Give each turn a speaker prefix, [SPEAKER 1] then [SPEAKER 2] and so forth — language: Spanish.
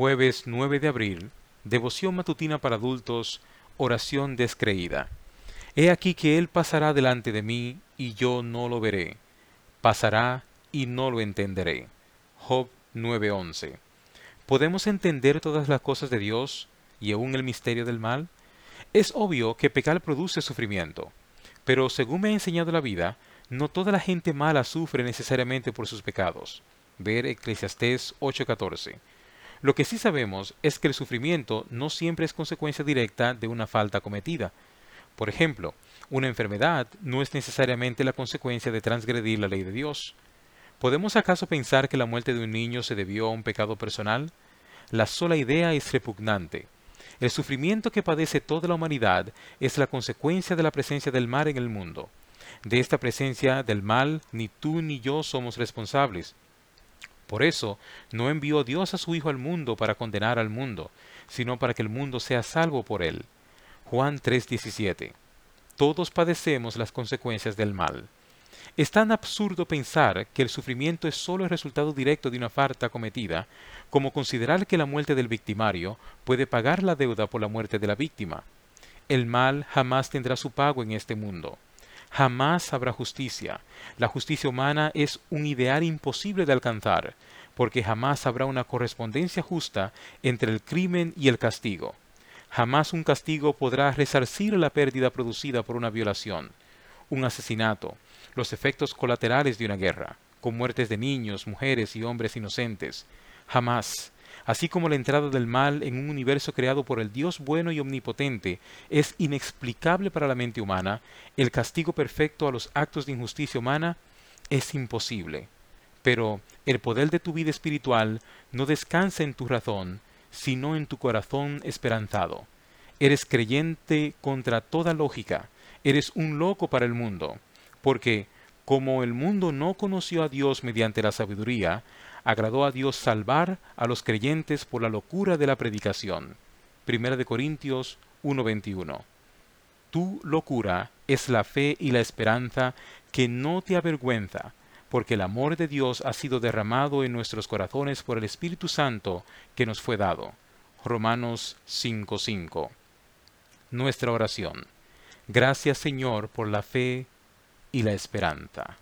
[SPEAKER 1] Jueves 9 de abril, devoción matutina para adultos, oración descreída. He aquí que Él pasará delante de mí y yo no lo veré. Pasará y no lo entenderé. Job 9:11. ¿Podemos entender todas las cosas de Dios y aún el misterio del mal? Es obvio que pecar produce sufrimiento, pero según me ha enseñado la vida, no toda la gente mala sufre necesariamente por sus pecados. Ver Eclesiastés 8:14. Lo que sí sabemos es que el sufrimiento no siempre es consecuencia directa de una falta cometida. Por ejemplo, una enfermedad no es necesariamente la consecuencia de transgredir la ley de Dios. ¿Podemos acaso pensar que la muerte de un niño se debió a un pecado personal? La sola idea es repugnante. El sufrimiento que padece toda la humanidad es la consecuencia de la presencia del mal en el mundo. De esta presencia del mal ni tú ni yo somos responsables. Por eso no envió Dios a su Hijo al mundo para condenar al mundo, sino para que el mundo sea salvo por él. Juan 3:17. Todos padecemos las consecuencias del mal. Es tan absurdo pensar que el sufrimiento es solo el resultado directo de una falta cometida, como considerar que la muerte del victimario puede pagar la deuda por la muerte de la víctima. El mal jamás tendrá su pago en este mundo. Jamás habrá justicia. La justicia humana es un ideal imposible de alcanzar, porque jamás habrá una correspondencia justa entre el crimen y el castigo. Jamás un castigo podrá resarcir la pérdida producida por una violación, un asesinato, los efectos colaterales de una guerra, con muertes de niños, mujeres y hombres inocentes. Jamás, así como la entrada del mal en un universo creado por el Dios bueno y omnipotente es inexplicable para la mente humana, el castigo perfecto a los actos de injusticia humana es imposible. Pero el poder de tu vida espiritual no descansa en tu razón, sino en tu corazón esperanzado. Eres creyente contra toda lógica, eres un loco para el mundo, porque como el mundo no conoció a Dios mediante la sabiduría, agradó a Dios salvar a los creyentes por la locura de la predicación. Primera de Corintios 1:21. Tu locura es la fe y la esperanza que no te avergüenza, porque el amor de Dios ha sido derramado en nuestros corazones por el Espíritu Santo que nos fue dado. Romanos 5:5. Nuestra oración. Gracias Señor por la fe y la esperanza.